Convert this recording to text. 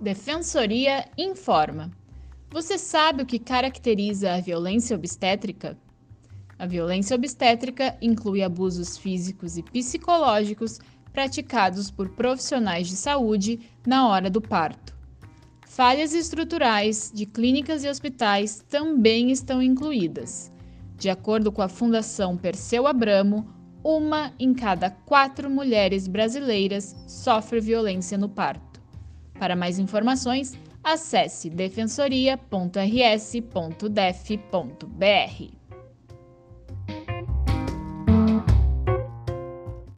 Defensoria informa. Você sabe o que caracteriza a violência obstétrica? A violência obstétrica inclui abusos físicos e psicológicos praticados por profissionais de saúde na hora do parto. Falhas estruturais de clínicas e hospitais também estão incluídas. De acordo com a Fundação Perseu Abramo, uma em cada quatro mulheres brasileiras sofre violência no parto. Para mais informações, acesse defensoria.rs.def.br.